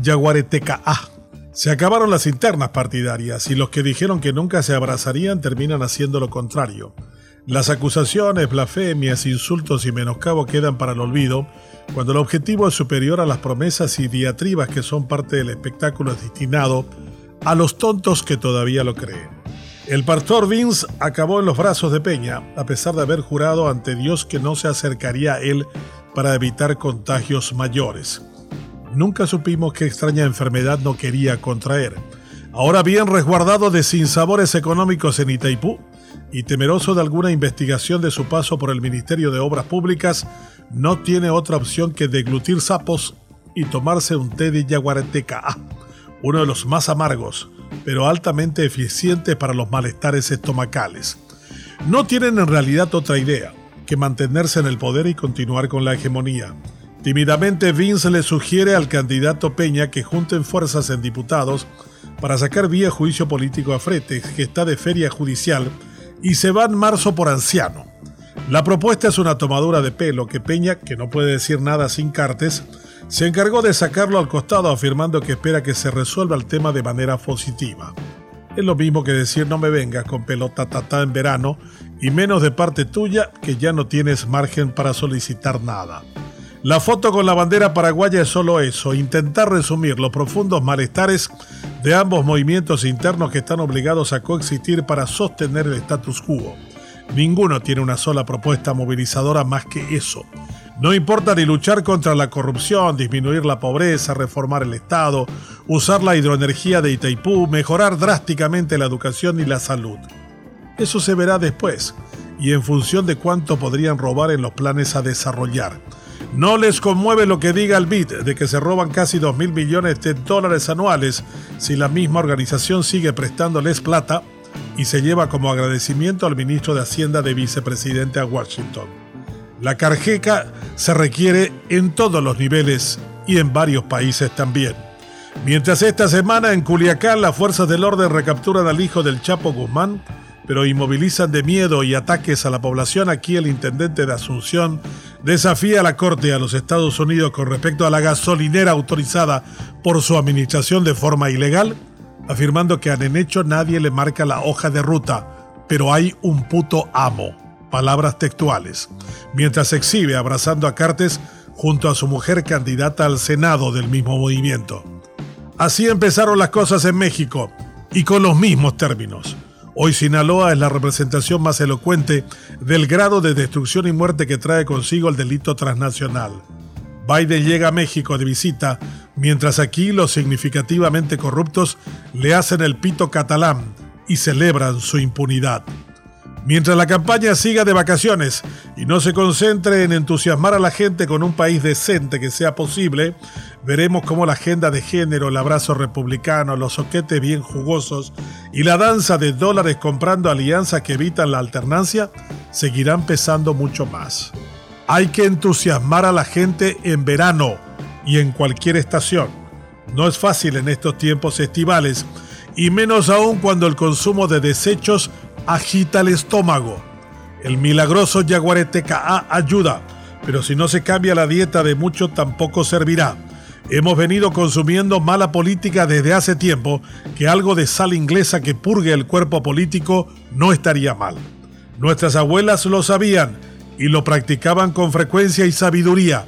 Yaguareteca A. Se acabaron las internas partidarias y los que dijeron que nunca se abrazarían terminan haciendo lo contrario. Las acusaciones, blasfemias, insultos y menoscabo quedan para el olvido cuando el objetivo es superior a las promesas y diatribas que son parte del espectáculo destinado a los tontos que todavía lo creen. El pastor Vince acabó en los brazos de Peña, a pesar de haber jurado ante Dios que no se acercaría a él para evitar contagios mayores. Nunca supimos qué extraña enfermedad no quería contraer. Ahora bien resguardado de sinsabores económicos en Itaipú y temeroso de alguna investigación de su paso por el Ministerio de Obras Públicas, no tiene otra opción que deglutir sapos y tomarse un té de yaguareteca, uno de los más amargos, pero altamente eficientes para los malestares estomacales. No tienen en realidad otra idea que mantenerse en el poder y continuar con la hegemonía. Tímidamente Vince le sugiere al candidato Peña que junten fuerzas en diputados para sacar vía juicio político a Fretes, que está de feria judicial, y se va en marzo por anciano. La propuesta es una tomadura de pelo que Peña, que no puede decir nada sin cartes, se encargó de sacarlo al costado afirmando que espera que se resuelva el tema de manera positiva. Es lo mismo que decir no me vengas con pelota tata en verano y menos de parte tuya que ya no tienes margen para solicitar nada. La foto con la bandera paraguaya es solo eso, intentar resumir los profundos malestares de ambos movimientos internos que están obligados a coexistir para sostener el status quo. Ninguno tiene una sola propuesta movilizadora más que eso. No importa ni luchar contra la corrupción, disminuir la pobreza, reformar el Estado, usar la hidroenergía de Itaipú, mejorar drásticamente la educación y la salud. Eso se verá después y en función de cuánto podrían robar en los planes a desarrollar. No les conmueve lo que diga el BID de que se roban casi 2 mil millones de dólares anuales si la misma organización sigue prestándoles plata y se lleva como agradecimiento al ministro de Hacienda de vicepresidente a Washington. La carjeca se requiere en todos los niveles y en varios países también. Mientras esta semana en Culiacán las fuerzas del orden recapturan al hijo del Chapo Guzmán, pero inmovilizan de miedo y ataques a la población, aquí el intendente de Asunción desafía a la Corte a los Estados Unidos con respecto a la gasolinera autorizada por su administración de forma ilegal, afirmando que a Nenecho nadie le marca la hoja de ruta, pero hay un puto amo. Palabras textuales. Mientras se exhibe abrazando a Cartes junto a su mujer candidata al Senado del mismo movimiento. Así empezaron las cosas en México, y con los mismos términos. Hoy Sinaloa es la representación más elocuente del grado de destrucción y muerte que trae consigo el delito transnacional. Biden llega a México de visita, mientras aquí los significativamente corruptos le hacen el pito catalán y celebran su impunidad. Mientras la campaña siga de vacaciones y no se concentre en entusiasmar a la gente con un país decente que sea posible, veremos cómo la agenda de género, el abrazo republicano, los soquetes bien jugosos y la danza de dólares comprando alianzas que evitan la alternancia seguirán pesando mucho más. Hay que entusiasmar a la gente en verano y en cualquier estación. No es fácil en estos tiempos estivales y menos aún cuando el consumo de desechos agita el estómago. El milagroso Yaguarete KA ayuda, pero si no se cambia la dieta de mucho tampoco servirá. Hemos venido consumiendo mala política desde hace tiempo que algo de sal inglesa que purgue el cuerpo político no estaría mal. Nuestras abuelas lo sabían y lo practicaban con frecuencia y sabiduría.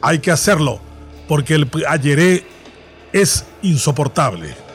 Hay que hacerlo porque el ayeré es insoportable.